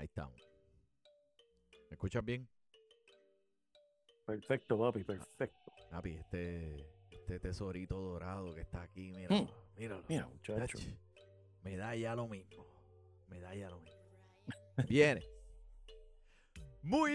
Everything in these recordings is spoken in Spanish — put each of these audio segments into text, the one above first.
Ahí estamos. ¿Me escuchas bien? Perfecto, papi, perfecto. Papi, este, este tesorito dorado que está aquí, mira, Mm. míralo. Mira, muchacho. Ach, Me da ya lo mismo. Me da ya lo mismo. Viene. Muy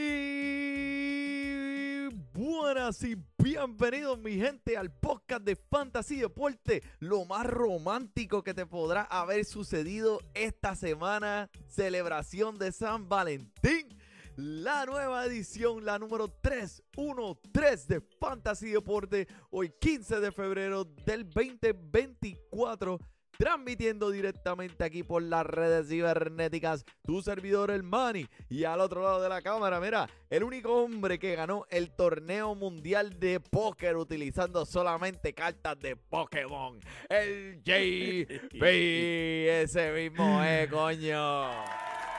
buenas y bienvenidos mi gente al podcast de Fantasy Deporte, lo más romántico que te podrá haber sucedido esta semana, celebración de San Valentín, la nueva edición, la número 313 de Fantasy Deporte, hoy 15 de febrero del 2024 transmitiendo directamente aquí por las redes cibernéticas, tu servidor el Mani. Y al otro lado de la cámara, mira, el único hombre que ganó el torneo mundial de póker utilizando solamente cartas de Pokémon, el JP. Ese mismo es, coño.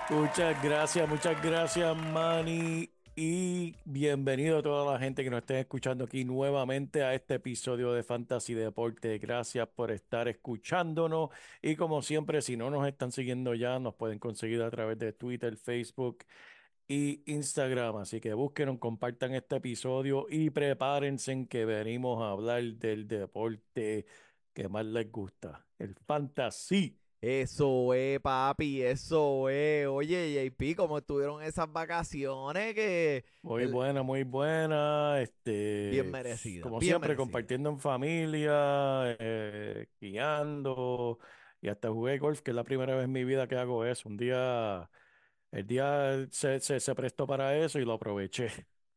Muchas gracias, muchas gracias, Manny. Y bienvenido a toda la gente que nos esté escuchando aquí nuevamente a este episodio de Fantasy Deporte. Gracias por estar escuchándonos. Y como siempre, si no nos están siguiendo ya, nos pueden conseguir a través de Twitter, Facebook y Instagram. Así que búsquenos, compartan este episodio y prepárense en que venimos a hablar del deporte que más les gusta, el fantasy. Eso es, papi, eso es. Oye, JP, ¿cómo estuvieron esas vacaciones? Que Muy El- buena, muy buena. Este, Bien merecida, Como bien siempre, merecida. compartiendo en familia, eh, guiando. Y hasta jugué golf, que es la primera vez en mi vida que hago eso. Un día, el día se, se, se prestó para eso y lo aproveché.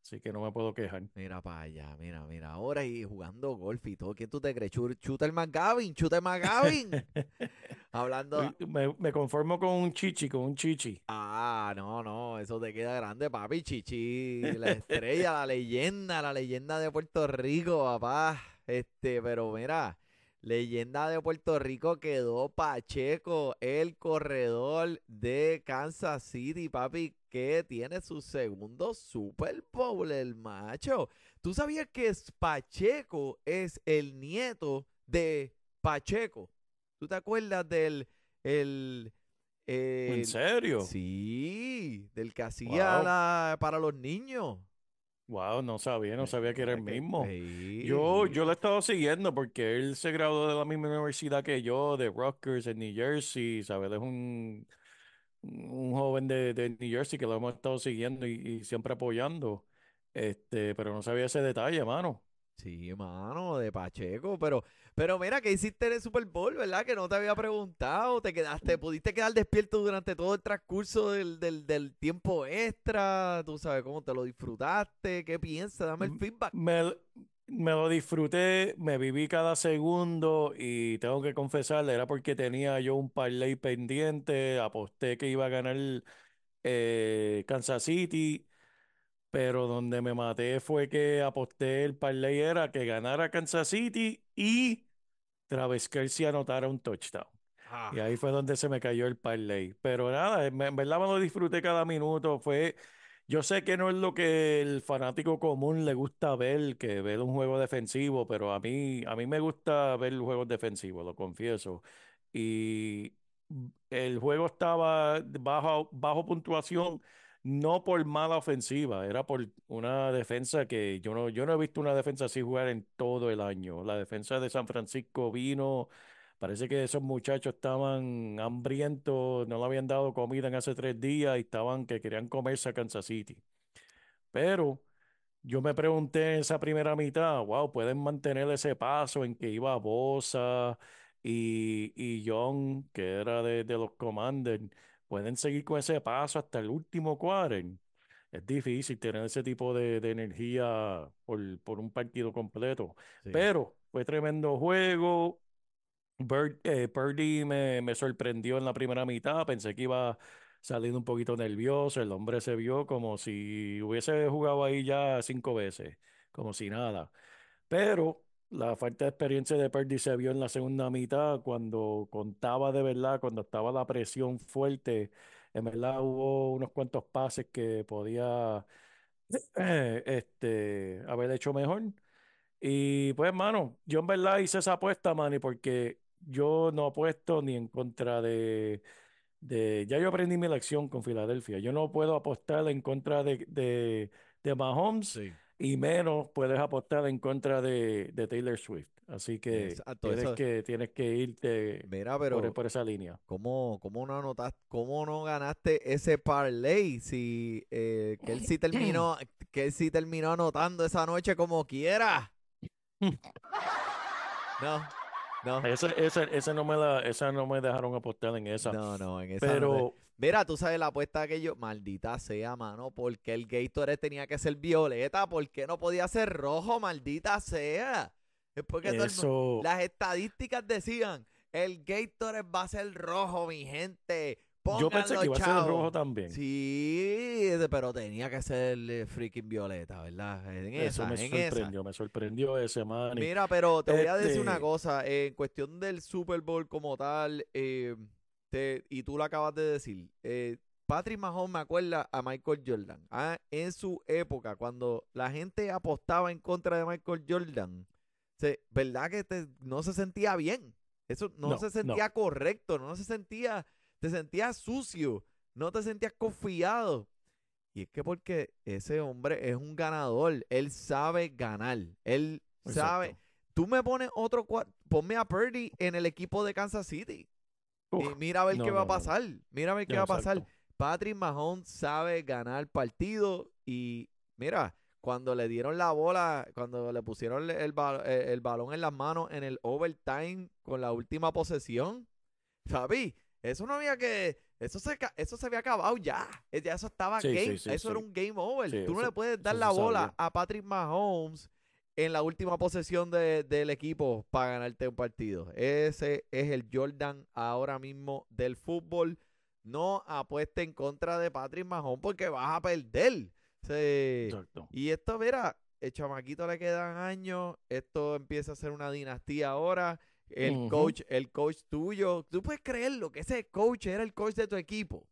Así que no me puedo quejar. Mira para allá, mira, mira. Ahora y jugando golf y todo. ¿Quién tú te crees? Chu- Shooter McGavin, Shooter McGavin. Hablando. Me, me conformo con un chichi, con un chichi. Ah, no, no, eso te queda grande, papi. Chichi, la estrella, la leyenda, la leyenda de Puerto Rico, papá. Este, pero mira, leyenda de Puerto Rico quedó Pacheco, el corredor de Kansas City, papi, que tiene su segundo Super Bowl, el macho. ¿Tú sabías que Pacheco es el nieto de Pacheco? ¿Tú te acuerdas del el, ¿En el- serio? Sí, del que hacía Wow. la- para los niños. Wow, no sabía, no sabía que era el mismo. Sí. Yo, yo lo he estado siguiendo porque él se graduó de la misma universidad que yo, de Rutgers en New Jersey, ¿sabes? Es un, un joven de, de New Jersey que lo hemos estado siguiendo y, y siempre apoyando. Este, pero no sabía ese detalle, mano. Sí, mano, de Pacheco, pero, pero mira, que hiciste en el Super Bowl, verdad? Que no te había preguntado, te quedaste, pudiste quedar despierto durante todo el transcurso del, del, del tiempo extra, tú sabes cómo te lo disfrutaste, qué piensas, dame el feedback. Me, me lo disfruté, me viví cada segundo y tengo que confesarle, era porque tenía yo un parlay pendiente, aposté que iba a ganar eh, Kansas City. Pero donde me maté fue que aposté el parlay era que ganara Kansas City y Travis Kelce anotara un touchdown. Ah, Y ahí fue donde se me cayó el parlay. Pero nada, en verdad me lo disfruté cada minuto. Fue, yo sé que no es lo que el fanático común le gusta ver, que ver un juego defensivo, pero a mí, a mí me gusta ver juegos defensivos, lo confieso. Y el juego estaba bajo, bajo puntuación, no por mala ofensiva, era por una defensa que yo no, yo no he visto una defensa así jugar en todo el año. La defensa de San Francisco vino. Parece que esos muchachos estaban hambrientos, no le habían dado comida en hace tres días y estaban que querían comerse a Kansas City. Pero yo me pregunté en esa primera mitad, wow, pueden mantener ese paso en que iba Bosa y, y Young, que era de, de los Commanders, pueden seguir con ese paso hasta el último quarter. Es difícil tener ese tipo de, de energía por, por un partido completo. sí. Pero fue tremendo juego. Bird, eh, Purdy me, me sorprendió en la primera mitad. Pensé que iba saliendo un poquito nervioso. El hombre se vio como si hubiese jugado ahí ya cinco veces, como si nada. Pero la falta de experiencia de Purdy se vio en la segunda mitad cuando contaba de verdad, cuando estaba la presión fuerte. En verdad hubo unos cuantos pases que podía este, haber hecho mejor. Y pues, mano, yo en verdad hice esa apuesta, Manny, porque yo no apuesto ni en contra de, de, ya yo aprendí mi lección con Filadelfia. Yo no puedo apostar en contra de, de, de Mahomes Sí. y menos puedes apostar en contra de, de Taylor Swift. Así que Exacto, tienes eso- que tienes que irte Mira, por, pero por esa línea. ¿cómo, cómo no anotaste, cómo no ganaste ese parlay si eh, que él sí terminó, que él sí terminó anotando esa noche como quiera? No, no, Ese, ese, ese no me la, esa no me dejaron apostar en esa. no, no, en esa no te- pero Mira, tú sabes la apuesta que yo, maldita sea, mano, porque el Gatorade tenía que ser violeta, ¿por qué no podía ser rojo, maldita sea? Es porque todo el mu- eso, las estadísticas decían, el Gatorade va a ser rojo, mi gente. Yo pensé que iba a ser chavos". rojo también. Sí, pero tenía que ser eh, freaking violeta, ¿verdad? En Eso esa, me en esa. sorprendió, me sorprendió ese man. Mira, pero te voy a decir una Este- cosa. en cuestión del Super Bowl como tal, eh, te- y tú lo acabas de decir, eh, Patrick Mahomes me acuerda a Michael Jordan. Ah, en su época, cuando la gente apostaba en contra de Michael Jordan, se- ¿verdad que te- no se sentía bien? Eso no, No, se no. sentía correcto, no se sentía, te sentías sucio, no te sentías confiado. Y es que porque ese hombre es un ganador, él sabe ganar, él sabe. Tú me pones otro ponme a Purdy en el equipo de Kansas City. Uf, y mira a ver no, qué va a pasar. Mira a ver qué va a pasar. exacto. Patrick Mahomes sabe ganar partidos y mira, cuando le dieron la bola, cuando le pusieron el, eh, el balón en las manos en el overtime con la última posesión, Fabi, eso no había que, eso se, eso se había acabado ya, Eh, ya eso estaba Sí, game, sí, sí, eso era un game over. Tú no eso- le puedes dar la bola a Patrick Mahomes en la última posesión de- del equipo para ganarte un partido. Ese es el Jordan ahora mismo del fútbol. No apueste en contra de Patrick Mahomes porque vas a perder. Exacto. y esto, mira, el chamaquito le quedan años. Esto empieza a ser una dinastía ahora. El coach, el coach tuyo. Tú puedes creerlo, que ese coach era el coach de tu equipo.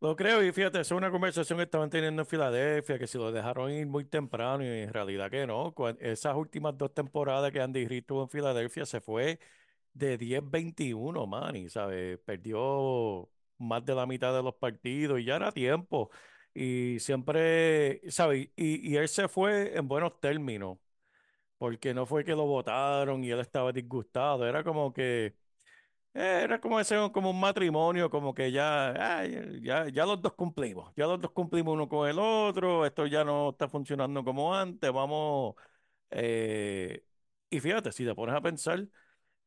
Lo creo, y fíjate, es una conversación que estaban teniendo en Filadelfia, que si lo dejaron ir muy temprano, y en realidad que no. Esas últimas dos temporadas que Andy Reid tuvo en Filadelfia se fue de 10-21, man, y ¿sabes? Perdió más de la mitad de los partidos y ya era tiempo. Y siempre, ¿sabes? Y, y él se fue en buenos términos, porque no fue que lo votaron y él estaba disgustado, era como que... Eh, Era como ese, como un matrimonio, como que ya, ya, ya los dos cumplimos, ya los dos cumplimos uno con el otro, esto ya no está funcionando como antes, vamos, eh, y fíjate, si te pones a pensar,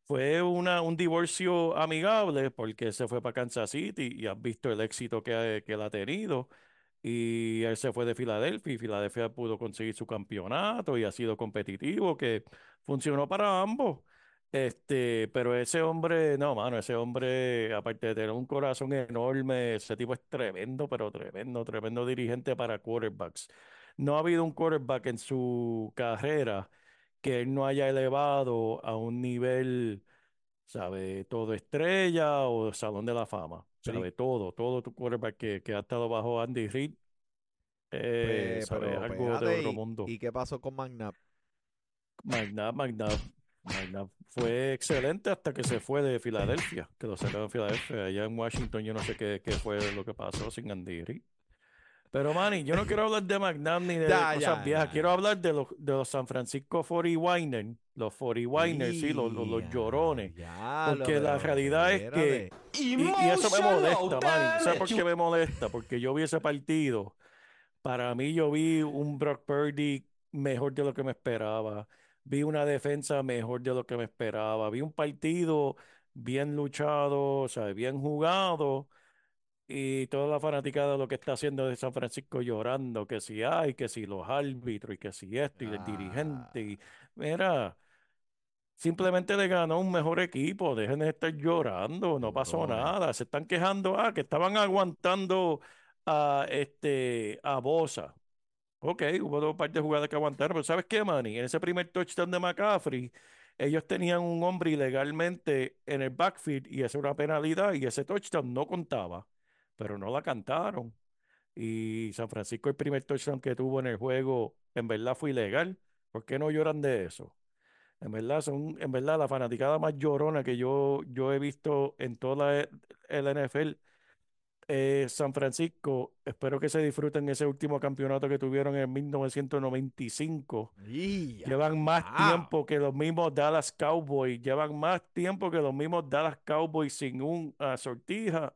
fue una, un divorcio amigable porque se fue para Kansas City y has visto el éxito que, que él ha tenido, y él se fue de Filadelfia y Filadelfia pudo conseguir su campeonato y ha sido competitivo, que funcionó para ambos. Este, pero ese hombre, no, mano, ese hombre, aparte de tener un corazón enorme, ese tipo es tremendo, pero tremendo, tremendo dirigente para quarterbacks. No ha habido un quarterback en su carrera que él no haya elevado a un nivel, ¿sabe? Todo estrella o Salón de la Fama, Sí. ¿sabe? Todo, todo tu quarterback que, que ha estado bajo Andy Reid, eh, Pues, ¿sabe? pero algo de otro ¿y- mundo. ¿Y qué pasó con McNabb? McNabb, McNabb, McNabb fue excelente hasta que se fue de Filadelfia, que lo sacaron de Filadelfia. Allá en Washington yo no sé qué, qué fue lo que pasó sin Andy Reid. Pero Manny, yo no quiero hablar de McNabb ni de Ya, cosas ya, viejas. ya, Quiero hablar de los, de los San Francisco 40 los 40 sí, los, los, los llorones. Porque la realidad es que-. Y, y eso me molesta, Manny. ¿Sabes por qué me molesta? Porque yo vi ese partido. Para mí, yo vi un Brock Purdy mejor de lo que me esperaba. Vi una defensa mejor de lo que me esperaba. Vi un partido bien luchado, o sea, bien jugado. Y toda la fanaticada de lo que está haciendo de San Francisco llorando, que si hay, que si los árbitros, y que si esto, y el dirigente. Y, mira, simplemente le ganó un mejor equipo. Dejen de estar llorando, no pasó Llorones. nada. Se están quejando, ah, que estaban aguantando a, este, a Bosa. Ok, hubo dos partes de jugadas que aguantaron, pero ¿sabes qué, Manny? En ese primer touchdown de McCaffrey, ellos tenían un hombre ilegalmente en el backfield y esa era una penalidad y ese touchdown no contaba, pero no la cantaron. Y San Francisco, el primer touchdown que tuvo en el juego, en verdad fue ilegal. ¿Por qué no lloran de eso? En verdad, son, en verdad, la fanaticada más llorona que yo, yo he visto en toda la- el NFL eh, San Francisco, espero que se disfruten ese último campeonato que tuvieron en 1995. Y ya, Llevan más wow. tiempo que los mismos Dallas Cowboys, llevan más tiempo que los mismos Dallas Cowboys sin un ah, sortija.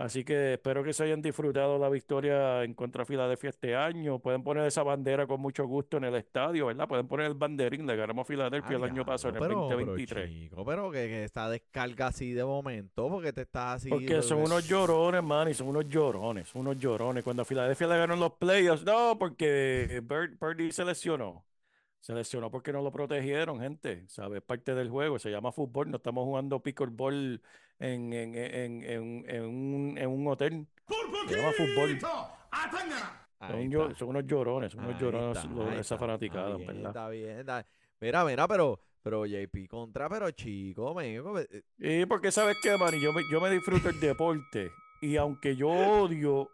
Así que espero que se hayan disfrutado la victoria en contra de Filadelfia este año. Pueden poner esa bandera con mucho gusto en el estadio, ¿verdad? Pueden poner el banderín, le ganamos a Filadelfia el año pasado, en el diablo, pero, pero, 2023. chico, pero que, que esta descarga así de momento, porque te estás así. Porque son unos llorones, man, y son unos llorones, unos llorones. Cuando a Filadelfia le ganó los playoffs, no, porque Bird, Birdie se lesionó. Se lesionó porque no lo protegieron, gente. ¿Sabes? Es parte del juego. Se llama fútbol. No estamos jugando pickleball en, en, en, en, en un, en un hotel. Se llama fútbol. Son, son unos llorones, son unos Ahí llorones está, los- esa está. fanaticada, bien, ¿verdad? Está bien, está- Mira, mira, pero, pero JP contra, pero chico, me, Y porque sabes qué, Manny, yo me, yo me disfruto el deporte y aunque yo odio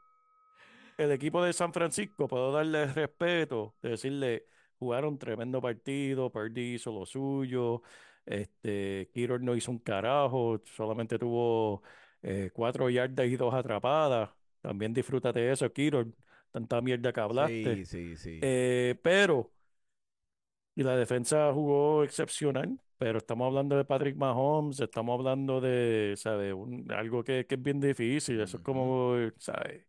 el equipo de San Francisco, puedo darle el respeto de decirle, jugaron tremendo partido, Purdy hizo lo suyo, este, Kittle no hizo un carajo, solamente tuvo eh, cuatro yardas y dos atrapadas. También disfrútate de eso, Kittle, tanta mierda que hablaste. sí, sí, sí. Eh, pero, y la defensa jugó excepcional, pero estamos hablando de Patrick Mahomes, estamos hablando de, ¿sabes? Un- algo que, que es bien difícil, eso es como, ¿sabes?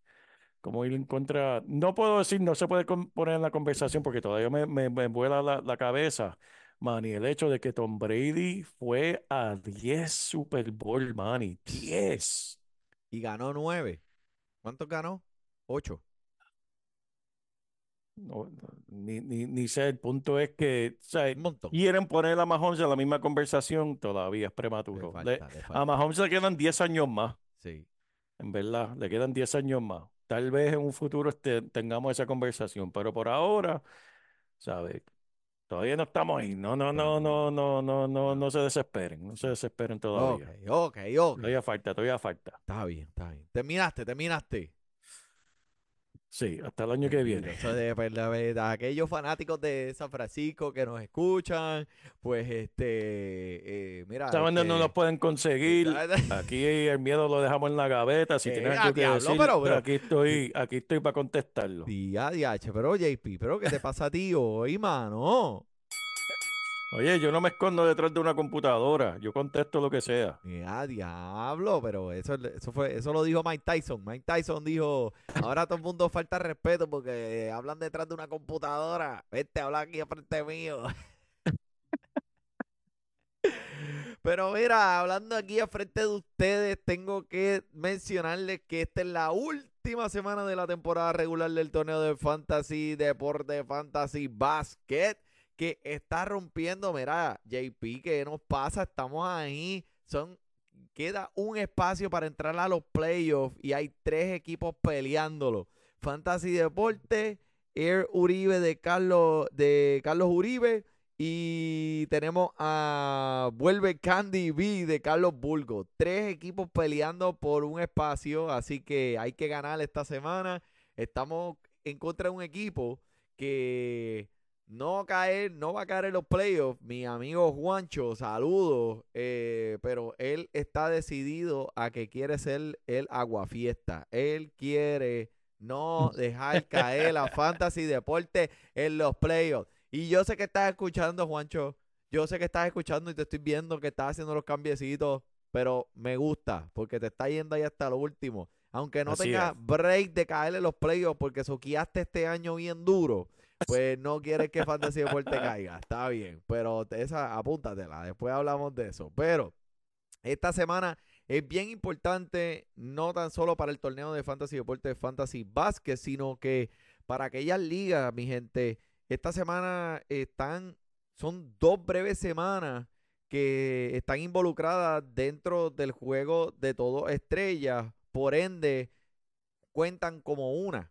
Como ir en contra, no puedo decir, no se puede poner en la conversación porque todavía me, me, me vuela la, la cabeza, man, y el hecho de que Tom Brady fue a 10 Super Bowl, man, y 10. Y ganó nueve. ¿Cuántos ganó? Ocho. No, no, ni, ni, ni sé, el punto es que. Un montón. quieren poner a Mahomes en la misma conversación, todavía es prematuro. falta, Le- le a. Mahomes le quedan 10 años más, Sí. en verdad, le quedan 10 años más. Tal vez en un futuro este- tengamos esa conversación, pero por ahora, ¿sabes? Todavía no estamos ahí. No, no, no, no, no, no, no, no se desesperen, no se desesperen Ok, todavía. ok, ok. Todavía falta, todavía falta. Está bien, está bien. Terminaste, terminaste. Sí, hasta el año que viene. Pues, la verdad, aquellos fanáticos de San Francisco que nos escuchan, pues este, eh, mira. Saben dónde no este, nos pueden conseguir. Aquí el miedo lo dejamos en la gaveta. Si Eh, tienes a algo que diablo, decir, pero- pero- aquí estoy, aquí estoy para contestarlo. Día, diache, pero JP, pero ¿qué te pasa a ti hoy, mano? Oye, yo no me escondo detrás de una computadora. Yo contesto lo que sea. Mira, diablo, pero eso, eso fue, eso lo dijo Mike Tyson. Mike Tyson dijo, ahora todo el mundo falta respeto porque hablan detrás de una computadora. Vete, habla aquí frente mío. Pero mira, hablando aquí a frente de ustedes, tengo que mencionarles que esta es la última semana de la temporada regular del torneo de Fantasy, Deporte Fantasy Basket, que está rompiendo. Mira, JP, ¿qué nos pasa? Estamos ahí. Son, queda un espacio para entrar a los playoffs y hay tres equipos peleándolo. Fantasy Deporte, Air Uribe de Carlos, de Carlos Uribe. Y tenemos a Vuelve Candy B de Carlos Bulgo. Tres equipos peleando por un espacio, así que hay que ganar esta semana. Estamos en contra de un equipo que no caer, no va a caer en los playoffs. Mi amigo Juancho, saludos. eh, pero él está decidido a que quiere ser el aguafiesta. Él quiere no dejar caer a Fantasy Deporte en los playoffs. Y yo sé que estás escuchando, Juancho. Yo sé que estás escuchando y te estoy viendo que estás haciendo los cambiecitos. Pero me gusta porque te está yendo ahí hasta lo último. Aunque no Así tengas es. break de caerle en los playoffs porque soqueaste este año bien duro, pues no quieres que Fantasy Deporte caiga. Está bien, pero esa apúntatela. Después hablamos de eso. Pero esta semana es bien importante, no tan solo para el torneo de Fantasy Deporte de Fantasy Basket, sino que para aquellas ligas, mi gente, esta semana están, son dos breves semanas que están involucradas dentro del juego de todo estrellas, por ende cuentan como una.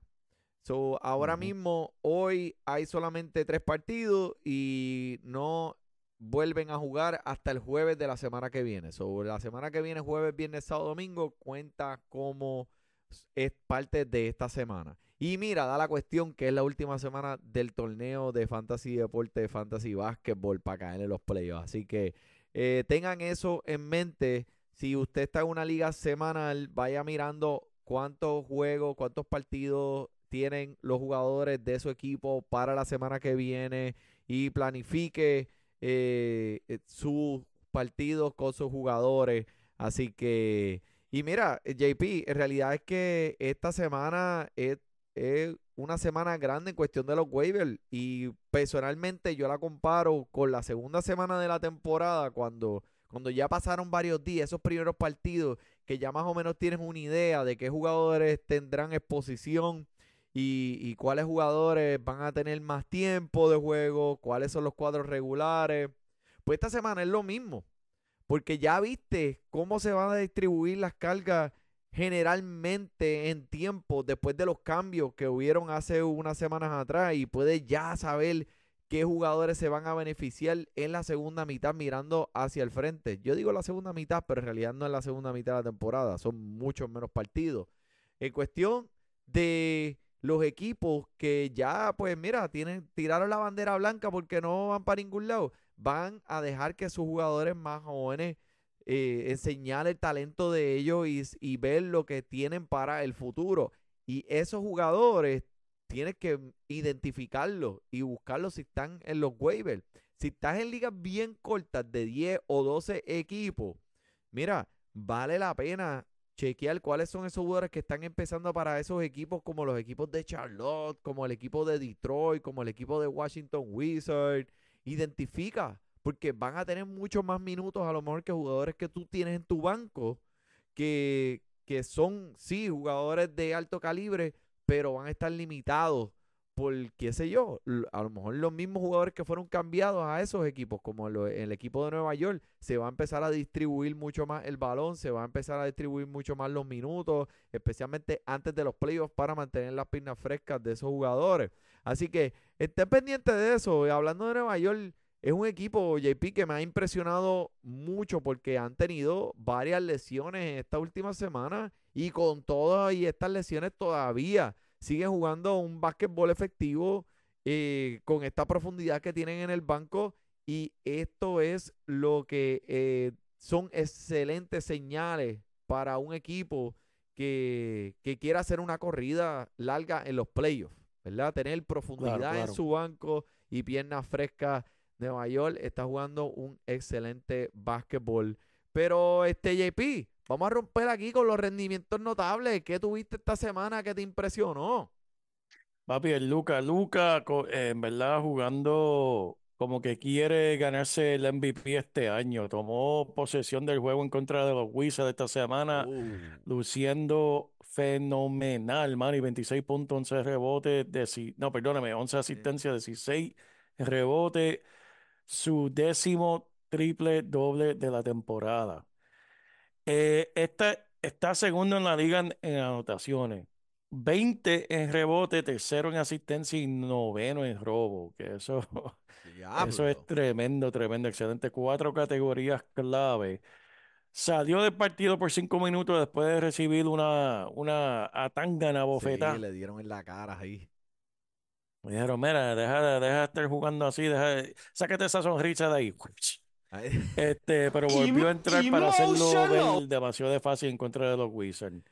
So, ahora mismo, hoy hay solamente tres partidos y no vuelven a jugar hasta el jueves de la semana que viene. So, la semana que viene, jueves, viernes, sábado, domingo, cuenta como es parte de esta semana. Y mira, da la cuestión que es la última semana del torneo de Fantasy Deporte, de Fantasy Basketball para caer en los playoffs. Así que eh, tengan eso en mente. Si usted está en una liga semanal, vaya mirando cuántos juegos, cuántos partidos tienen los jugadores de su equipo para la semana que viene y planifique eh, eh, sus partidos con sus jugadores. Así que, y mira, JP, en realidad es que esta semana es, una semana grande en cuestión de los waivers y personalmente yo la comparo con la segunda semana de la temporada cuando, cuando ya pasaron varios días, esos primeros partidos que ya más o menos tienes una idea de qué jugadores tendrán exposición y, cuáles jugadores van a tener más tiempo de juego, cuáles son los cuadros regulares. Pues esta semana es lo mismo, porque ya viste cómo se van a distribuir las cargas generalmente en tiempo después de los cambios que hubieron hace unas semanas atrás y puedes ya saber qué jugadores se van a beneficiar en la segunda mitad mirando hacia el frente. Yo digo la segunda mitad, pero en realidad no es la segunda mitad de la temporada, son muchos menos partidos. En cuestión de los equipos que ya, pues mira, tienen, tiraron la bandera blanca porque no van para ningún lado, van a dejar que sus jugadores más jóvenes eh, enseñar el talento de ellos y, y ver lo que tienen para el futuro. Y esos jugadores tienes que identificarlos y buscarlos si están en los waivers. Si estás en ligas bien cortas de 10 o 12 equipos, mira, vale la pena chequear cuáles son esos jugadores que están empezando para esos equipos como los equipos de Charlotte, como el equipo de Detroit, como el equipo de Washington Wizards. Identifica, porque van a tener muchos más minutos a lo mejor que jugadores que tú tienes en tu banco, que, que son, sí, jugadores de alto calibre, pero van a estar limitados por, qué sé yo, a lo mejor los mismos jugadores que fueron cambiados a esos equipos, como el equipo de Nueva York, se va a empezar a distribuir mucho más el balón, se va a empezar a distribuir mucho más los minutos, especialmente antes de los playoffs para mantener las piernas frescas de esos jugadores. Así que estén pendientes de eso. Hablando de Nueva York, es un equipo, JP, que me ha impresionado mucho porque han tenido varias lesiones en esta última semana y con todas y estas lesiones todavía siguen jugando un básquetbol efectivo eh, con esta profundidad que tienen en el banco y esto es lo que eh, son excelentes señales para un equipo que, quiera hacer una corrida larga en los playoffs, ¿verdad? Tener profundidad en su banco y piernas frescas. Nueva York está jugando un excelente básquetbol. Pero este JP, Vamos a romper aquí con los rendimientos notables. ¿Qué tuviste esta semana que te impresionó? Papi, el Luca, Luca, eh, en verdad jugando como que quiere ganarse el MVP este año. Tomó posesión del juego en contra de los Wizards esta semana, uh. luciendo fenomenal, man. Y 26 puntos, 11 rebotes, no, perdóname, 11 asistencias, 16 rebotes. Su décimo triple doble de la temporada. Eh, está segundo en la liga en, anotaciones. 20 en rebote, tercero en asistencia y noveno en robo. Que eso, eso es tremendo, tremendo, excelente. Cuatro categorías clave. Salió del partido por cinco minutos después de recibir una, una atangana bofeta. Sí, le dieron en la cara ahí. Me dijeron, mira, deja, deja de estar jugando así, deja, sácate esa sonrisa de ahí. Este, pero volvió a entrar para hacerlo demasiado de fácil en contra de los Wizards.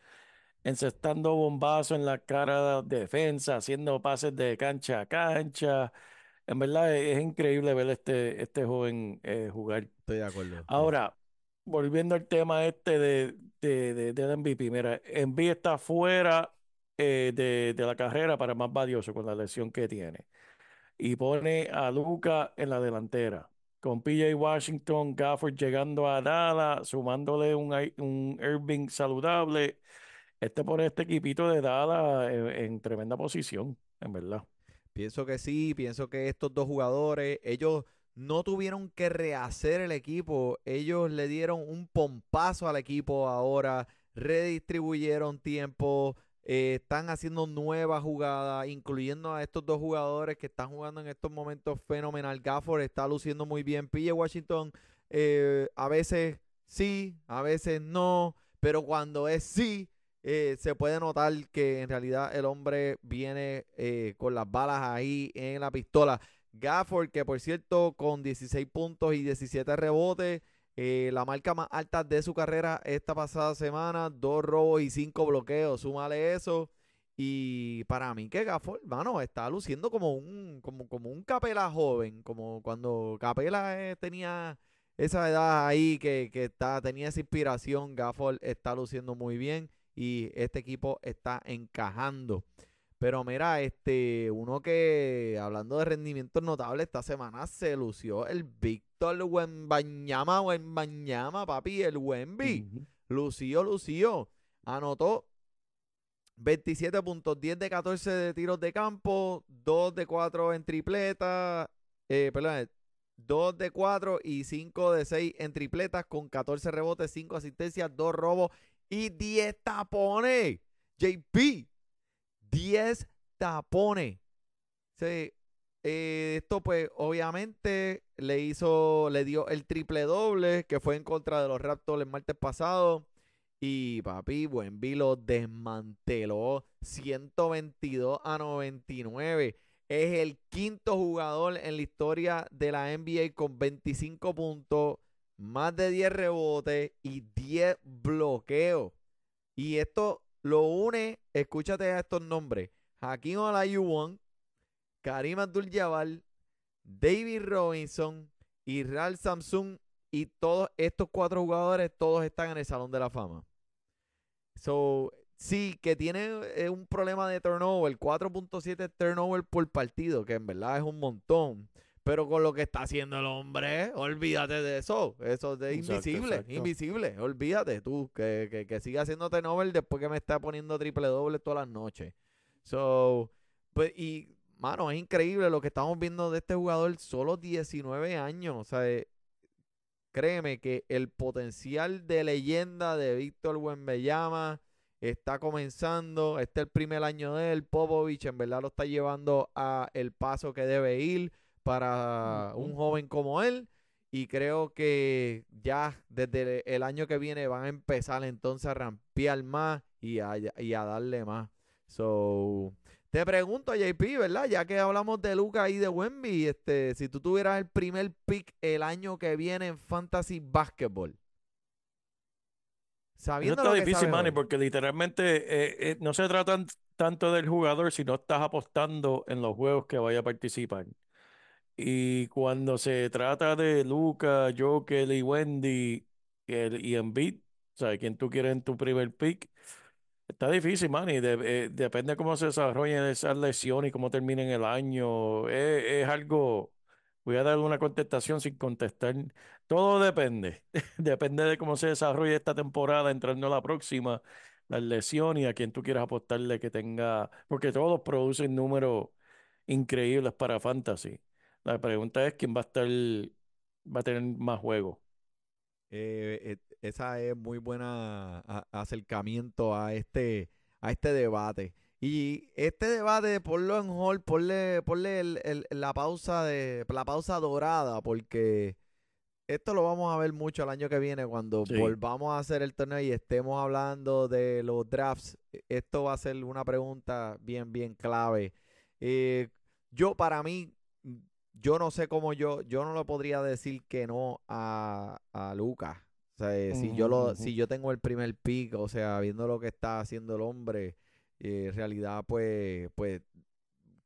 Encestando bombazo en la cara de defensa, haciendo pases de cancha a cancha. En verdad es, increíble ver este, este joven eh, jugar. Estoy de acuerdo. Ahora, volviendo al tema este de, de, del MVP, mira, Envy está fuera eh, de, de la carrera para más valioso con la lesión que tiene. Y pone a Luca en la delantera con PJ Washington, Gafford llegando a Dallas, sumándole un, Irving saludable. Este pone este equipito de Dallas en, tremenda posición, en verdad. Pienso que sí, pienso que estos dos jugadores, ellos no tuvieron que rehacer el equipo, ellos le dieron un pompazo al equipo ahora, redistribuyeron tiempo, eh, están haciendo nuevas jugadas, incluyendo a estos dos jugadores que están jugando en estos momentos fenomenal. Gafford está luciendo muy bien. PJ Washington, eh, a veces sí, a veces no, pero cuando es sí, eh, se puede notar que en realidad el hombre viene con las balas ahí en la pistola. Gafford, que por cierto, con 16 puntos y 17 rebotes, Eh, la marca más alta de su carrera esta pasada semana, dos robos y cinco bloqueos. Súmale eso. Y para mí que Gafford, mano, está luciendo como un, como, como un Capela joven, como cuando Capela eh, tenía esa edad ahí que, que está, tenía esa inspiración. Gafford está luciendo muy bien y este equipo está encajando. Pero mira, este, uno que, hablando de rendimientos notables, esta semana se lució el Víctor Wembañama, Wembañama, papi, el Wemby. Lució, lució. Anotó 27 puntos, 10 de 14 de tiros de campo, 2 de 4 en tripleta, eh, perdón, 2 de 4 y 5 de 6 en tripletas con 14 rebotes, 5 asistencias, 2 robos y 10 tapones. JP, 10 tapones. Sí, eh, esto pues obviamente le hizo, le dio el triple doble que fue en contra de los Raptors el martes pasado. Y papi, Buenvi lo desmanteló 122 a 99. Es el quinto jugador en la historia de la NBA con 25 puntos, más de 10 rebotes y 10 bloqueos. Y esto lo une, escúchate a estos nombres: Hakim Olajuwon, Karim Abdul-Jabbar, David Robinson, Israel Samsung y todos estos cuatro jugadores, todos están en el Salón de la Fama. So, sí, que tiene eh, un problema de turnover, 4.7 turnover por partido, que en verdad es un montón. Pero con lo que está haciendo el hombre, olvídate de eso. Eso es invisible, invisible. Olvídate tú, que, que, que siga haciendo turnover después que me está poniendo triple doble todas las noches. So, pues, y, mano, es increíble lo que estamos viendo de este jugador, solo 19 años. O sea, eh, créeme que el potencial de leyenda de Víctor Buenbellama está comenzando. Este es el primer año de él. Popovich en verdad lo está llevando a el paso que debe ir para un joven como él. Y creo que ya desde el año que viene van a empezar entonces a rampear más y a, y a darle más. So, te pregunto, JP, ¿verdad? Ya que hablamos de Luca y de Wemby, este, si tú tuvieras el primer pick el año que viene en Fantasy Basketball. Sabiendo Eso está difícil, Manny, porque literalmente eh, eh, no se trata tanto del jugador, sino estás apostando en los juegos que vaya a participar. Y cuando se trata de Luca, Joker y Wendy el, y Embiid, o sea, quien tú quieres en tu primer pick, Está difícil, man, y eh, depende cómo se desarrolle esa lesión y cómo termine el año. Es, algo, voy a dar una contestación sin contestar. Todo depende. depende de cómo se desarrolle esta temporada, entrando a la próxima, la lesión y a quien tú quieras apostarle que tenga, porque todos producen números increíbles para Fantasy. La pregunta es quién va a estar, va a tener más juegos. Eh, eh, esa es muy buena acercamiento a este, a este debate. Y este debate, ponlo en hold, ponle, la pausa de la pausa dorada, porque esto lo vamos a ver mucho el año que viene cuando volvamos a hacer el torneo y estemos hablando de los drafts. Esto va a ser una pregunta bien, bien clave. Eh, yo, para mí, yo no sé cómo yo, yo no le podría decir que no a, a Lucas. O sea, eh, si yo lo, si yo tengo el primer pick, o sea, viendo lo que está haciendo el hombre, eh, en realidad, pues, pues,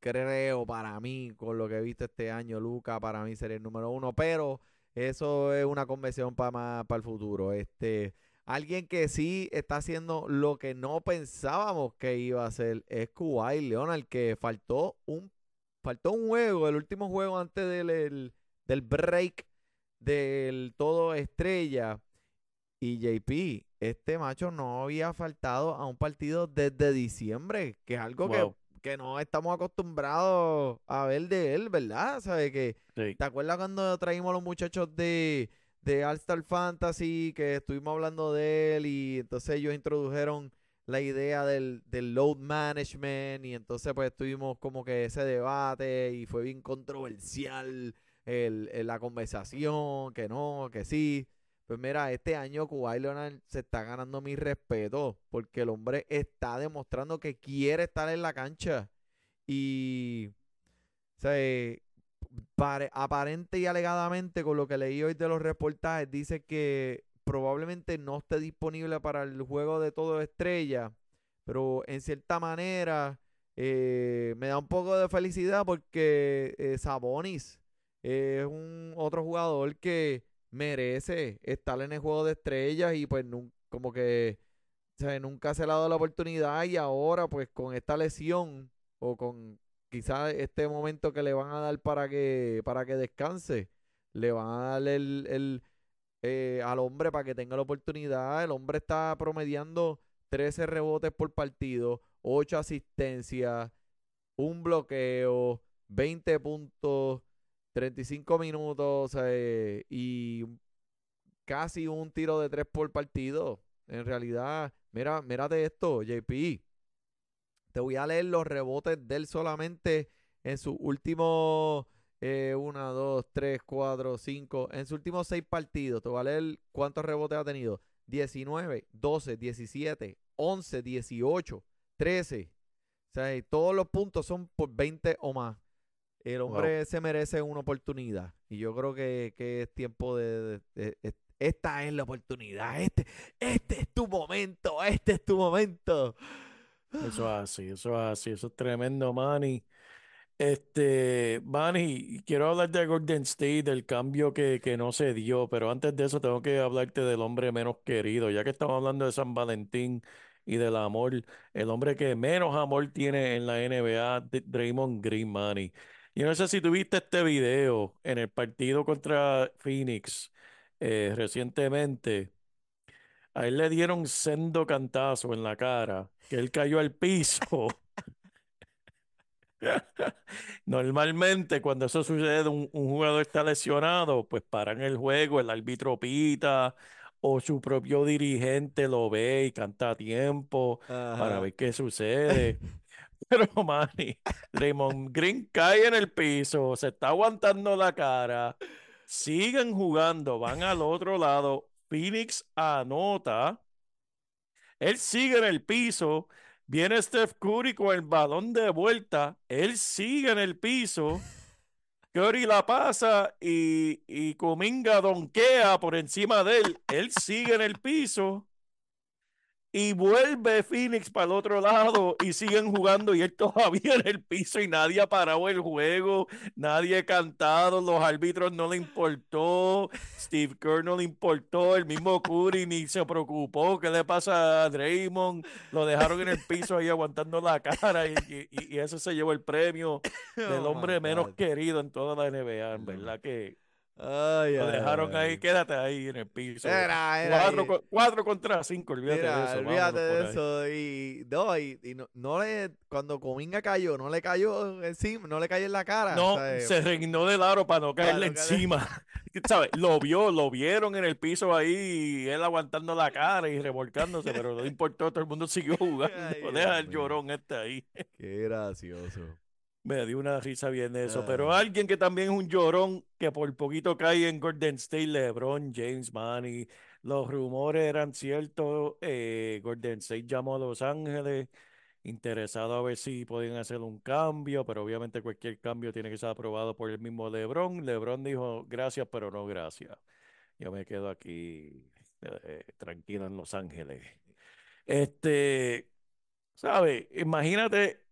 creo para mí, con lo que he visto este año, Luca, para mí sería el número uno, pero eso es una convención para para el futuro. Este, alguien que sí está haciendo lo que no pensábamos que iba a hacer es Kuwait Leonard, que faltó un faltó un juego, el último juego antes del, del break del todo estrella. Y JP, este macho no había faltado a un partido desde diciembre, que es algo que, que, no estamos acostumbrados a ver de él, ¿verdad? ¿Sabes que ¿Te acuerdas cuando traímos a los muchachos de, de All Star Fantasy, que estuvimos hablando de él y entonces ellos introdujeron la idea del, del load management y entonces pues tuvimos como que ese debate y fue bien controversial el, la conversación, que no, que sí. Pues mira, este año Kuwait Leonard se está ganando mi respeto porque el hombre está demostrando que quiere estar en la cancha. Y, o pare- aparente y alegadamente, con lo que leí hoy de los reportajes, dice que probablemente no esté disponible para el juego de todo estrella, pero en cierta manera eh, me da un poco de felicidad porque eh, Sabonis es un otro jugador que merece estar en el juego de estrellas y pues como que nunca se le ha dado la oportunidad y ahora pues con esta lesión o con quizás este momento que le van a dar para que para que descanse, le van a dar el, eh, al hombre para que tenga la oportunidad. El hombre está promediando 13 rebotes por partido, 8 asistencias, un bloqueo, 20 puntos, 35 minutos eh, y casi un tiro de 3 por partido. En realidad, mira, mírate esto, JP. Te voy a leer los rebotes de él solamente en sus últimos 1, 2, 3, 4, 5. En sus últimos 6 partidos. Te voy a leer cuántos rebotes ha tenido. 19, 12, 17, 11, 18, 13. O sea, todos los puntos son por 20 o más. El hombre se merece una oportunidad. Y yo creo que, que es tiempo de, de- de- de- Esta es la oportunidad. Este, este es tu momento. Este es tu momento. Eso es así, eso es así, eso es tremendo, Manny. Este, Manny, quiero hablar de Golden State, del cambio que, que no se dio, pero antes de eso tengo que hablarte del hombre menos querido, ya que estamos hablando de San Valentín y del amor, el hombre que menos amor tiene en la NBA, Draymond Green, Manny. Yo no sé si tuviste este video en el partido contra Phoenix eh, recientemente. A él le dieron sendo cantazo en la cara, que él cayó al piso. Normalmente cuando eso sucede, un, un jugador está lesionado, pues paran el juego, el árbitro pita o su propio dirigente lo ve y canta a tiempo para ver qué sucede. Pero, Manny, Draymond Green cae en el piso, se está aguantando la cara, siguen jugando, van al otro lado, Phoenix anota, él sigue en el piso, viene Steph Curry con el balón de vuelta, él sigue en el piso, Curry la pasa y, y Kuminga donkea por encima de él, él sigue en el piso. Y vuelve Phoenix para el otro lado y siguen jugando y él todavía en el piso y nadie ha parado el juego, nadie ha cantado, los árbitros no le importó, Steve Kerr no le importó, el mismo Curry ni se preocupó, ¿qué le pasa a Draymond? Lo dejaron en el piso ahí aguantando la cara y, y, y ese se llevó el premio del Oh, hombre menos querido en toda la NBA, en verdad que Ay, lo ay, dejaron ahí, ay. quédate ahí en el piso. Era, era Cuatro, cuatro contra cinco, olvídate de eso. olvídate de ahí. eso. Y no, y, y no, no le, cuando Cominga cayó, no le cayó encima, no le cayó en la cara. No, se reinó del aro para no caerle caerle- encima. ¿Sabes? Lo vio, lo vieron en el piso ahí, y él aguantando la cara y revolcándose, pero no importó, todo el mundo siguió jugando. Deja el llorón este ahí. Qué gracioso. Me dio una risa bien eso. Pero Ah. alguien que también es un llorón, que por poquito cae en Golden State, LeBron, James Money. Los rumores eran ciertos. eh, Golden State llamó a Los Ángeles, interesado a ver si podían hacer un cambio, pero obviamente cualquier cambio tiene que ser aprobado por el mismo LeBron. LeBron dijo gracias, pero no gracias. Yo me quedo aquí eh, tranquilo en Los Ángeles. Este, ¿sabe? Imagínate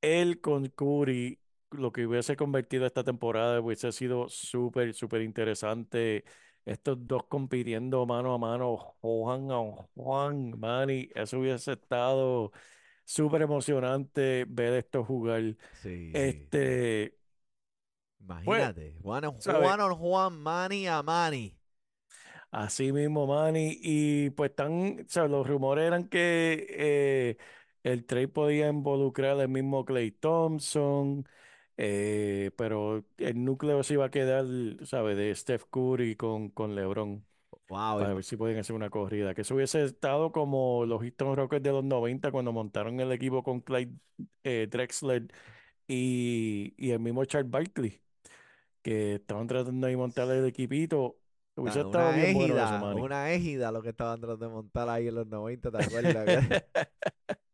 él con Curry, lo que hubiese convertido esta temporada hubiese sido súper, súper interesante. Estos dos compitiendo mano a mano, Juan a Juan, Manny, eso hubiese estado súper emocionante ver esto jugar. Sí. Este, Imagínate. Juan, ¿sabe? Juan on Juan, Manny a Manny. así mismo, Manny, y pues están, o sea, los rumores eran que eh, el trade podía involucrar al mismo Clay Thompson, eh, pero el núcleo se iba a quedar, ¿sabes? De Steph Curry con, con LeBron. Wow. Para ver si pueden hacer una corrida. Que eso hubiese estado como los Houston Rockets de los 90 cuando montaron el equipo con Clyde eh, Drexler y, y el mismo Charles Barkley, que estaban tratando de montar el equipito. Hubiese Una estado bien bueno eso, égida, Manny. una égida lo que estaban tratando de montar ahí en los 90, ¿te acuerdas?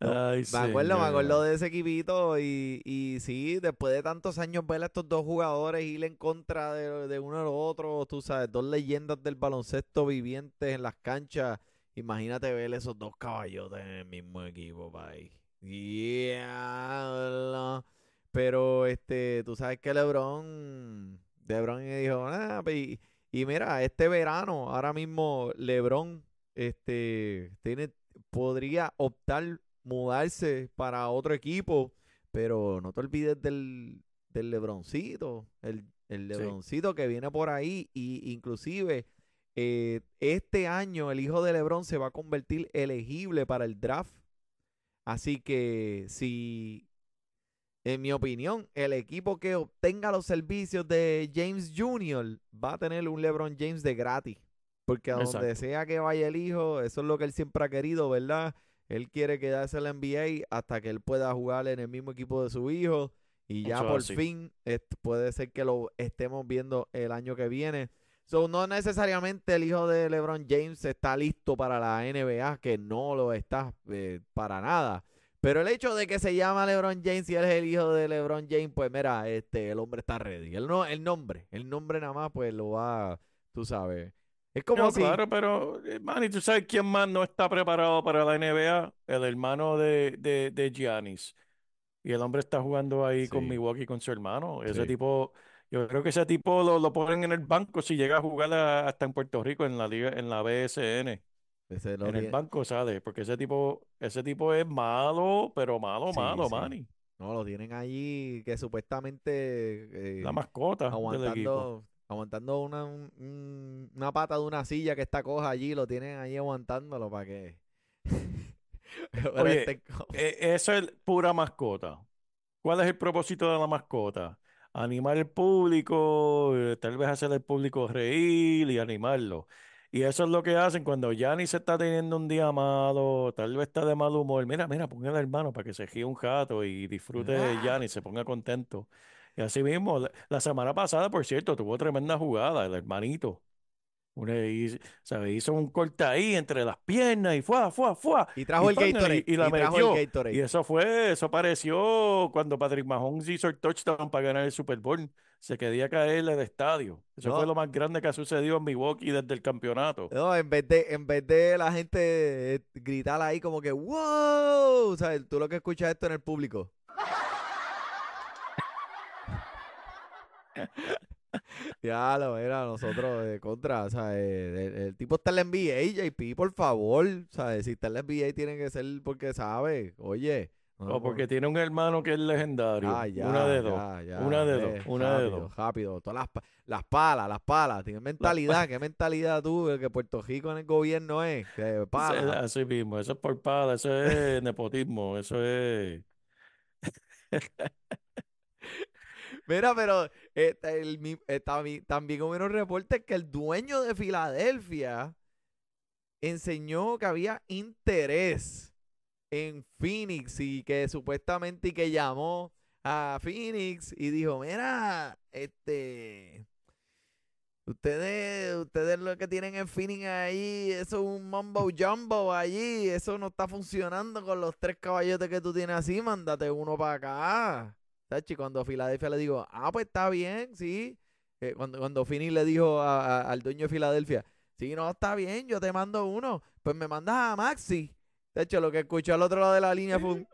Ay, Me acuerdo, me acuerdo señor. de ese equipito y, y sí, después de tantos años ver a estos dos jugadores ir en contra de, de uno al otro, tú sabes, dos leyendas del baloncesto vivientes en las canchas. Imagínate ver esos dos caballotes en el mismo equipo, país. Yeah, pero este, tú sabes que LeBron, LeBron dijo, "Ah, pe- y, y mira, este verano, ahora mismo LeBron, este, tiene, podría optar mudarse para otro equipo, pero no te olvides del, del Lebroncito, el, el Sí. Lebroncito que viene por ahí y inclusive eh, este año el hijo de Lebron se va a convertir elegible para el draft. Así que si, en mi opinión, el equipo que obtenga los servicios de James Jr. va a tener un LeBron James de gratis. Porque a donde sea que vaya el hijo, eso es lo que él siempre ha querido, ¿verdad? Él quiere quedarse en la NBA hasta que él pueda jugar en el mismo equipo de su hijo. Y ya por así. fin puede ser que lo estemos viendo el año que viene. So, no necesariamente el hijo de LeBron James está listo para la NBA, que no lo está eh, para nada. Pero el hecho de que se llama LeBron James y él es el hijo de LeBron James, pues mira, este, el hombre está ready. El, no, el nombre, el nombre nada más, pues lo va, tú sabes. Es como No, si... claro, pero, eh, Manny, ¿tú sabes quién más no está preparado para la NBA? El hermano de, de, de Giannis. Y el hombre está jugando ahí con. Milwaukee con su hermano. Ese Sí. tipo, yo creo que ese tipo lo, lo ponen en el banco si llega a jugar a- hasta en Puerto Rico en la liga, en la BSN. ese En el banco sale, porque ese tipo, ese tipo es malo, pero malo, Sí, malo. Manny. No, lo tienen allí que supuestamente... eh, La mascota del equipo. Aguantando, una, un- un- una pata de una silla que está coja allí, lo tienen ahí aguantándolo para que. Oye, este Eh, eso es pura mascota. ¿Cuál es el propósito de la mascota? Animar al público, eh, tal vez hacer al público reír y animarlo. Y eso es lo que hacen cuando Giannis está teniendo un día malo, tal vez está de mal humor. Mira, mira, ponga al hermano para que se ríe un jato y disfrute de. Giannis, se ponga contento. Y así mismo, la, la semana pasada, por cierto, tuvo tremenda jugada, el hermanito. Una, y, ¿sabe? Hizo un corte ahí entre las piernas y fue, fue, fue. y trajo el pan, Gatorade. y, y la metió. el Gatorade. Y eso fue, eso pareció cuando Patrick Mahomes hizo el touchdown para ganar el Super Bowl. Se quería caer del estadio. Eso No. fue lo más grande que ha sucedido en Milwaukee desde el campeonato. No, en vez de, en vez de la gente gritar ahí como que wow, ¿sabes? Tú lo que escuchas esto en el público. Ya lo era, nosotros de contra, o sea, el, el tipo está en la NBA, JP, por favor, ¿sabes? Si está en la NBA tiene que ser porque sabe, oye. no, O porque tiene un hermano que es legendario. Ah, ya, una de dos. ya, ya, una de dos. eh, Una de rápido, dos. Rápido, todas las, las palas, las palas. Tienes mentalidad, ¿qué mentalidad tú? Que Puerto Rico en el gobierno es, que palas. así mismo. Eso es por pala. Eso es nepotismo. Eso es. Mira, pero eh, el también hubo unos reportes que el dueño de Filadelfia enseñó que había interés en Phoenix y que supuestamente y que llamó a Phoenix y dijo, mira, este, ustedes, ustedes lo que tienen en Phoenix ahí, eso es un mambo jumbo allí, eso no está funcionando con los tres caballotes que tú tienes así, mándate uno para acá. ¿Sabes? Cuando Filadelfia le dijo, ah, pues está bien, sí. Eh, cuando, cuando Phoenix le dijo a- a- al dueño de Filadelfia, sí, no, está bien, yo te mando uno, pues me mandas a Maxi. De hecho, lo que escuchó al otro lado de la línea fue un...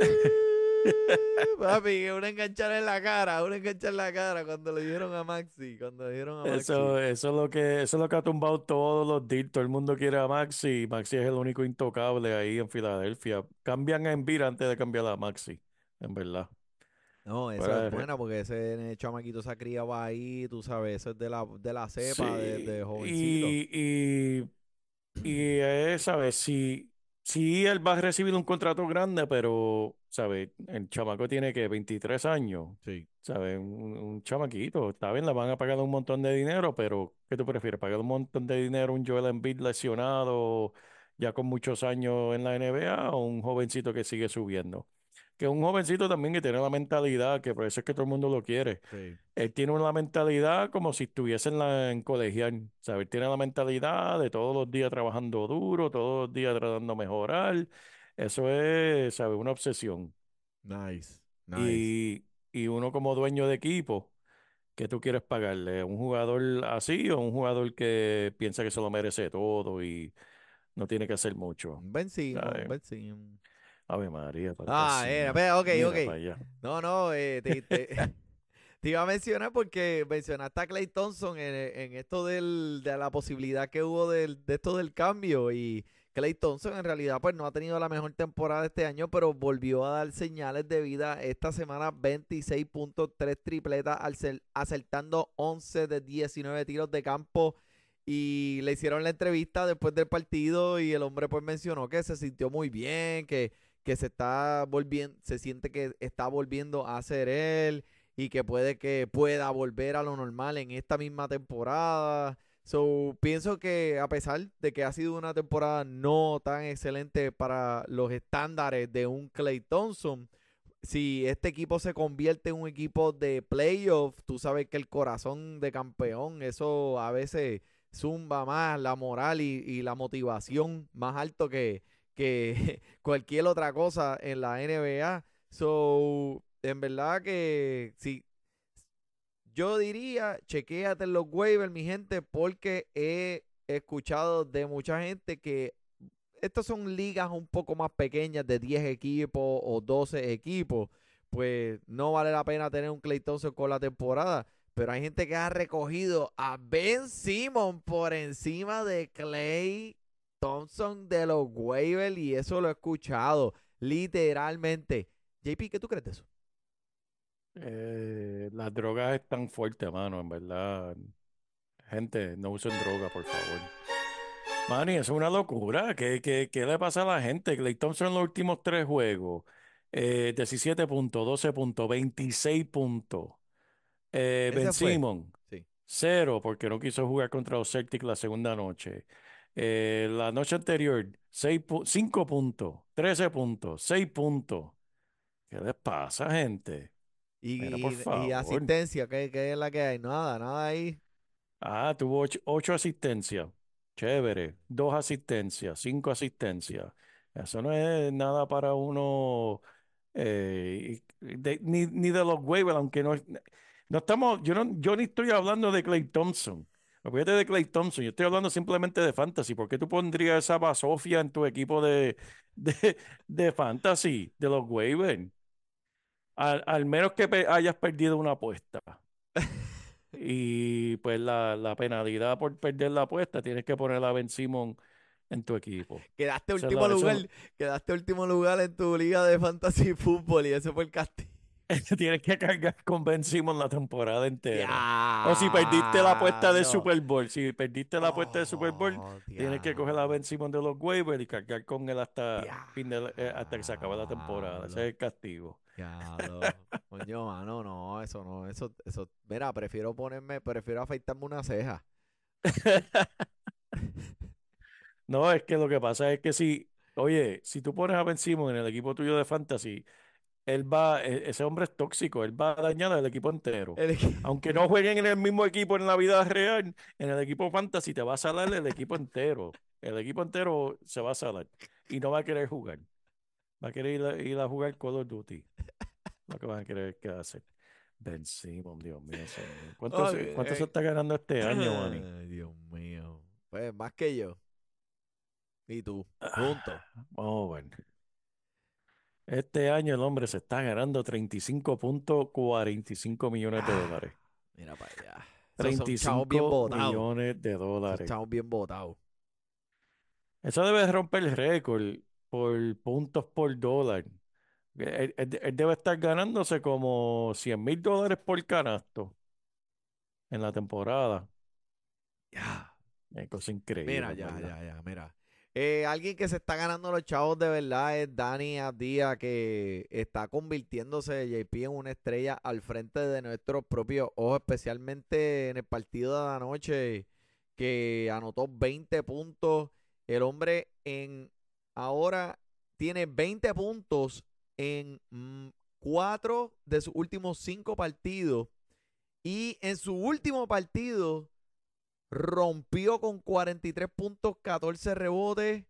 Papi, una enganchada en la cara, una enganchada en la cara cuando le dieron a Maxi, cuando le dieron a Maxi. Eso, eso es lo que, eso es lo que ha tumbado todos los deals. Todo el mundo quiere a Maxi. Maxi es el único intocable ahí en Filadelfia. Cambian a Embiid antes de cambiar a Maxi, en verdad. No, eso Fuera es de re- buena porque ese chamaquito se ha criado ahí, tú sabes, eso es de la, de la cepa, de, Sí, de jovencito. Y, y, y eh, ¿sabes? Si, si él va a recibir un contrato grande, pero, ¿sabes? El chamaco tiene que 23 años, Sí. ¿sabes? Un, un chamaquito. Está bien, le van a pagar un montón de dinero, pero ¿qué tú prefieres? ¿Pagar un montón de dinero un Joel Embiid lesionado ya con muchos años en la NBA o un jovencito que sigue subiendo? Que un jovencito también que tiene la mentalidad, que por eso es que todo el mundo lo quiere Sí. él tiene una mentalidad como si estuviese en, la, en colegial, ¿sabes? Tiene la mentalidad de todos los días trabajando duro, todos los días tratando de mejorar. eso es, ¿sabes? Una obsesión. Nice. Nice. Y, y uno como dueño de equipo, ¿qué tú quieres pagarle? ¿Un jugador así o un jugador que piensa que se lo merece todo y no tiene que hacer mucho? Ben Simmons, ¿sabes? Ben Simmons. Ave María, Ah, era, ve, ok, Mira ok. No, no, eh, te, te- te iba a mencionar porque mencionaste a Clay Thompson en, en esto del, de la posibilidad que hubo del, de esto del cambio y Clay Thompson en realidad pues no ha tenido la mejor temporada este año, pero volvió a dar señales de vida esta semana, 26 puntos, 3 tripletas, acertando 11 de 19 tiros de campo. Y le hicieron la entrevista después del partido y el hombre pues mencionó que se sintió muy bien, que, que se está volviendo, se siente que está volviendo a ser él y que puede que pueda volver a lo normal en esta misma temporada. So, pienso que a pesar de que ha sido una temporada no tan excelente para los estándares de un Clay Thompson, si este equipo se convierte en un equipo de playoff, tú sabes que el corazón de campeón, eso a veces zumba más la moral y, y la motivación más alto que, que cualquier otra cosa en la NBA. So, en verdad que sí, yo diría, chequéate en los waivers, mi gente, porque he escuchado de mucha gente que estas son ligas un poco más pequeñas de 10 equipos o 12 equipos. Pues no vale la pena tener un Clay Thompson con la temporada. Pero hay gente que ha recogido a Ben Simon por encima de Clay Thompson de los waivers y eso lo he escuchado literalmente. JP, ¿qué tú crees de eso? Eh, las drogas están fuertes, mano, en verdad. Gente, no usen droga, por favor. Manny, es una locura. ¿Qué, qué, qué le pasa a la gente? Clay Thompson en los últimos tres juegos. eh, 17 puntos, 12 puntos, 26 puntos. Eh, Ben. Simon, Sí. cero, porque no quiso jugar contra los Celtics la segunda noche. Eh, la noche anterior, 5 puntos, 13 puntos, 6 puntos. ¿Qué les pasa, gente? Y, Mira, por y asistencia, ¿qué, qué es la que hay? Nada, nada ahí. Ah, tuvo ocho, ocho asistencias. Chévere. Dos asistencias, cinco asistencias. Eso no es nada para uno, eh, de- ni, ni de los waivers, aunque no, no estamos, yo no, yo ni estoy hablando de Clay Thompson. Olvídate de Clay Thompson, yo estoy hablando simplemente de fantasy. ¿Por qué tú pondrías esa basofia en tu equipo de, de, de fantasy, de los waivers? Al, al menos que pe- hayas perdido una apuesta. Y pues la, la penalidad por perder la apuesta, tienes que poner a Ben Simon en tu equipo. Quedaste último eso- lugar, quedaste último lugar en tu liga de fantasy fútbol y ese fue el castigo. Tienes que cargar con Ben Simon la temporada entera. O si perdiste la apuesta de. Super Bowl, si perdiste la apuesta de Super Bowl, Oh, tienes que coger a Ben Simon de los waivers y cargar con él hasta, fin de la- eh, hasta que se acabe la temporada. Ese es el castigo. Diablo. Coño, mano, no, eso no, eso, eso, mira, prefiero ponerme, prefiero afeitarme una ceja. No, es que lo que pasa es que si, oye, si tú pones a Ben Simon en el equipo tuyo de fantasy, él va, e- ese hombre es tóxico, él va a dañar al equipo entero. Equi- Aunque no jueguen en el mismo equipo en la vida real, en el equipo fantasy te va a salar el equipo entero. El equipo entero se va a salar y no va a querer jugar. Va a querer ir a, ir a jugar Call of Duty. Lo que van a querer que hacer. Ben Simon, Dios mío, señor. ¿Cuánto, se, cuánto se Ok. está ganando este año, Manny? Ay, Dios mío. Pues más que yo. Y tú, juntos. Vamos a ver. Este año el hombre se está ganando 35.45 millones de Ah, dólares. Mira para allá. Esos son chavos 35 bien botados. millones de Esos dólares. chavos bien botados. Eso debe romper el récord por puntos por dólar. Él, él- él debe estar ganándose como 100 mil dólares por canasto en la temporada. Ya. Es cosa increíble. Mira, en ya, verdad. ya, ya, mira. Eh, alguien que se está ganando los chavos de verdad es Dani Abdía, que está convirtiéndose JP en una estrella al frente de nuestros propios ojos, especialmente en el partido de anoche, que anotó 20 puntos. El hombre en ahora tiene 20 puntos en mm, cuatro de sus últimos cinco partidos. Y en su último partido rompió con 43 puntos, 14 rebotes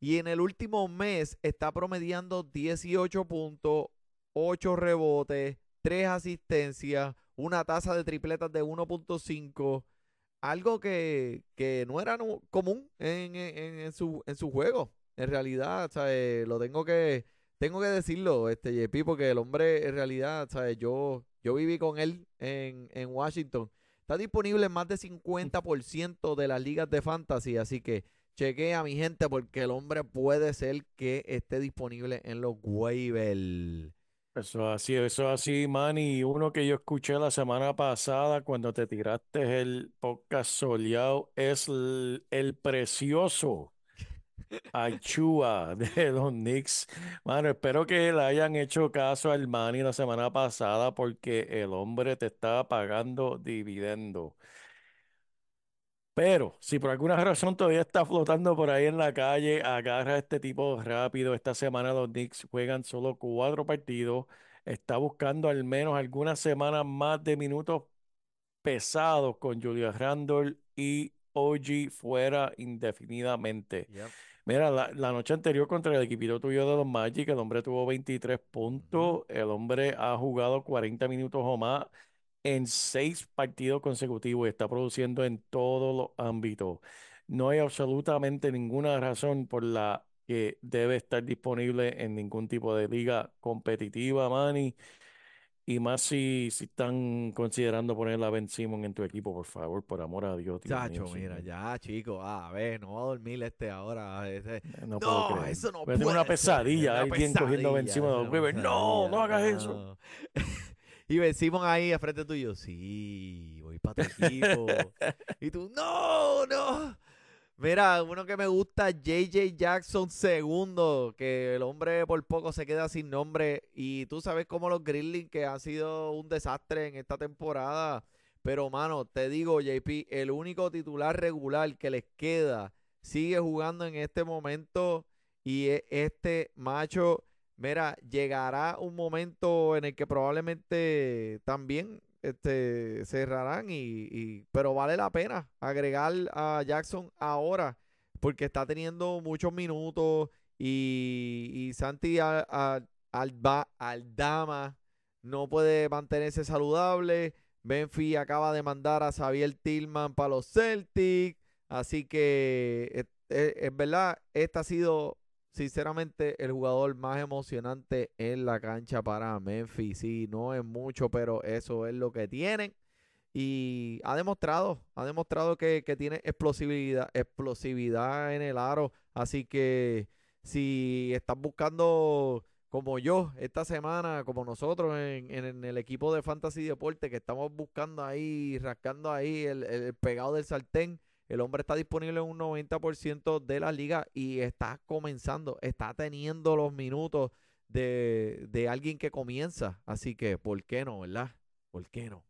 Y en el último mes está promediando 18 puntos, 8 rebotes, 3 asistencias, una tasa de tripletas de 1.5. Algo que, que, no era común en, en, su, en su juego. En realidad, ¿sabes? lo tengo que, tengo que decirlo, este JP, porque el hombre en realidad, ¿sabes? Yo, yo viví con él en, en Washington. Está disponible en más de 50% de las ligas de fantasy, así que chequea mi gente porque el hombre puede ser que esté disponible en los waivers. Eso así, eso así, man. Y uno que yo escuché la semana pasada cuando te tiraste el podcast soleado es el, precioso Achua de los Knicks. Mano, espero que le hayan hecho caso al Manny la semana pasada porque el hombre te estaba pagando dividendo. Pero si por alguna razón todavía está flotando por ahí en la calle, agarra a este tipo rápido. Esta semana los Knicks juegan solo cuatro partidos. Está buscando al menos algunas semanas más de minutos pesados con Julius Randle y OG fuera indefinidamente. Mira, la, noche anterior contra el equipito tuyo de los Magic, el hombre tuvo 23 puntos, el hombre ha jugado 40 minutos o más en seis partidos consecutivos y está produciendo en todos los ámbitos. No hay absolutamente ninguna razón por la que debe estar disponible en ningún tipo de liga competitiva, Manny. Y más si, si están considerando poner a Ben Simon en tu equipo, por favor, por amor a Dios. Chacho, mira, ya, chico. a ver, no va a dormir este ahora. No, puedo eso no puede una pesadilla, alguien cogiendo Ben Simon. No, no hagas eso. Y vencimos ahí a frente tuyo. Sí, voy para tu equipo. y tú, no, no. Mira, uno que me gusta, JJ Jackson segundo, que el hombre por poco se queda sin nombre. Y tú sabes cómo los Grizzlies, que han sido un desastre en esta temporada. Pero, mano, te digo, JP, el único titular regular que les queda sigue jugando en este momento. Y este macho Mira, llegará un momento en el que probablemente también este, cerrarán, y, pero vale la pena agregar a Jackson ahora porque está teniendo muchos minutos y, y Santi al, Aldama no puede mantenerse saludable. Benfi acaba de mandar a Xavier Tillman para los Celtics. Así que es verdad, esta ha sido sinceramente, el jugador más emocionante en la cancha para Memphis. Sí, no es mucho, pero eso es lo que tienen. Y ha demostrado, ha demostrado que, tiene explosividad, explosividad en el aro. Así que si están buscando como yo esta semana, como nosotros en, en, el equipo de Fantasy Deporte, que estamos buscando ahí, rascando ahí el, el pegado del sartén, el hombre está disponible en un 90% de la liga y está comenzando, está teniendo los minutos de, alguien que comienza. Así que, ¿por qué no, verdad? ¿Por qué no?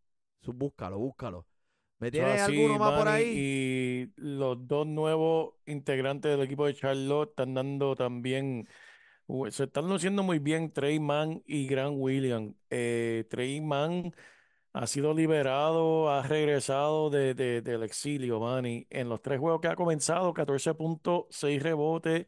búscalo, búscalo. ¿Me tienes alguno más por ahí? Y los dos nuevos integrantes del equipo de Charlotte están dando también, se están luciendo muy bien Trey Mann y Grant Williams. Eh, Trey Mann ha sido liberado, ha regresado de, del exilio, Manny. En los tres juegos que ha comenzado, 14 puntos, 6 rebotes,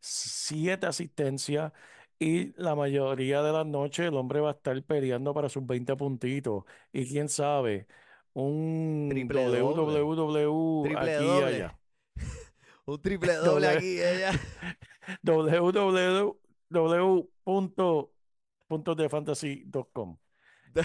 7 asistencias. Y la mayoría de las noches el hombre va a estar peleando para sus 20 puntitos. Y quién sabe, un triple www triple aquí y allá. un triple doble aquí y allá. www.puntodefantasy.com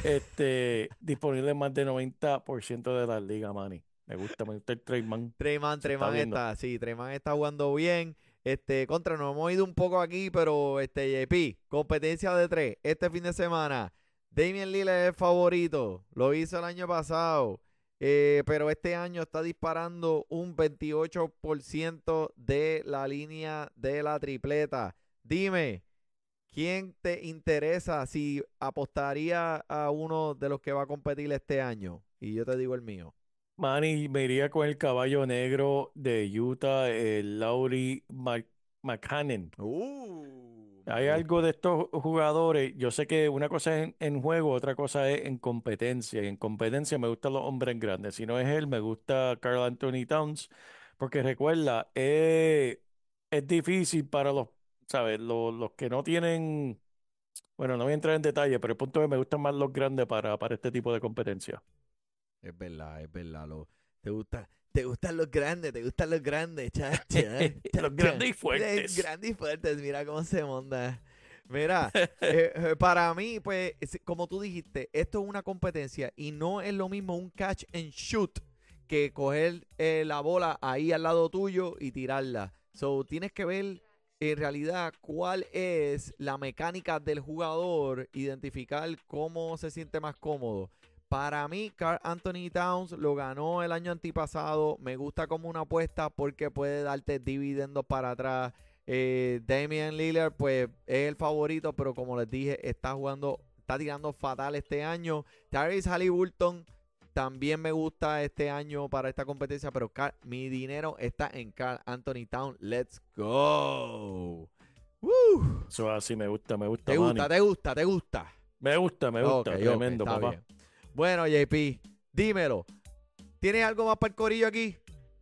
este, disponible en más del 90% de la liga, Manny. Me gusta, me gusta el Treyman. Treyman, Treyman está, sí, Treyman está jugando bien. Este, contra, nos hemos ido un poco aquí, pero este, JP, competencia de tres, este fin de semana. Damian Lillard es el favorito, lo hizo el año pasado, eh, pero este año está disparando un 28% de la línea de la tripleta. Dime, ¿Quién te interesa si apostaría a uno de los que va a competir este año? Y yo te digo el mío. Manny, me iría con el caballo negro de Utah, el Laurie McCannon. Uh, Hay algo de estos jugadores. Yo sé que una cosa es en, juego, otra cosa es en competencia. Y en competencia me gustan los hombres grandes. Si no es él, me gusta Carl Anthony Towns. Porque recuerda, eh, es difícil para los, ¿sabes? Los, los que no tienen, bueno, no voy a entrar en detalle, pero el punto es que me gustan más los grandes para, para este tipo de competencia. Es verdad, es verdad. Lo, te gusta. Te gustan los grandes, te gustan los grandes, chacha. los grandes y fuertes. Grandes y fuertes, mira cómo se monta. Mira, eh, eh, para mí, pues, como tú dijiste, esto es una competencia y no es lo mismo un catch and shoot que coger eh, la bola ahí al lado tuyo y tirarla. So, tienes que ver en realidad cuál es la mecánica del jugador, identificar cómo se siente más cómodo. Para mí, Carl Anthony Towns lo ganó el año antipasado. Me gusta como una apuesta porque puede darte dividendos para atrás. Eh, Damian Lillard, pues es el favorito, pero como les dije, está jugando, está tirando fatal este año. Tyrese Halliburton también me gusta este año para esta competencia, pero mi dinero está en Carl Anthony Towns. Let's go. Eso así me gusta, me gusta. ¿Te gusta, te gusta, te gusta? Me gusta, me gusta. tremendo, papá. Bueno, JP, dímelo. ¿Tienes algo más para el corillo aquí?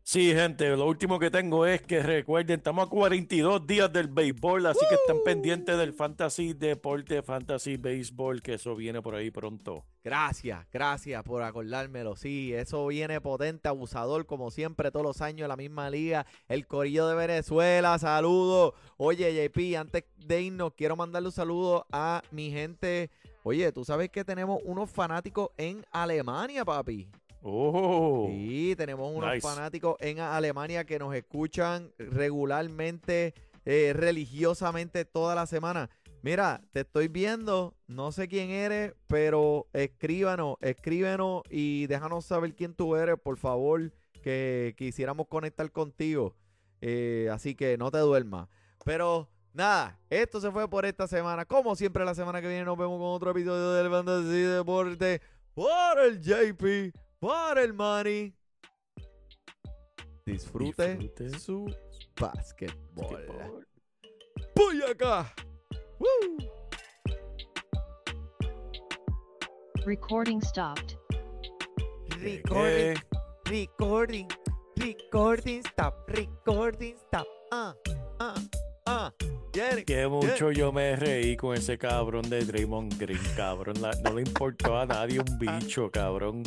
Sí, gente, lo último que tengo es que recuerden, estamos a 42 días del béisbol, así que están pendientes del fantasy deporte, fantasy béisbol, que eso viene por ahí pronto. Gracias, gracias por acordármelo. Sí, eso viene potente, abusador, como siempre, todos los años, la misma liga. El Corillo de Venezuela, saludos. Oye, JP, antes de irnos, quiero mandarle un saludo a mi gente Oye, tú sabes que tenemos unos fanáticos en Alemania, papi. Oh. Sí, tenemos unos fanáticos en Alemania que nos escuchan regularmente, eh, religiosamente toda la semana. Mira, te estoy viendo, no sé quién eres, pero escríbanos, escríbenos y déjanos saber quién tú eres, por favor, que quisiéramos conectar contigo. Eh, así que no te duermas. Pero Nada, esto se fue por esta semana. Como siempre, la semana que viene nos vemos con otro episodio del Fantasy Deporte. Por el JP, por el Money. Disfrute, su basketball. ¡Voy acá! ¡Woo! Recording stopped. Recording, recording, recording stop, recording stop. Ah, ah, ah. Que mucho yo me reí con ese cabrón de Draymond Green, cabrón. no le importó a nadie un bicho, cabrón.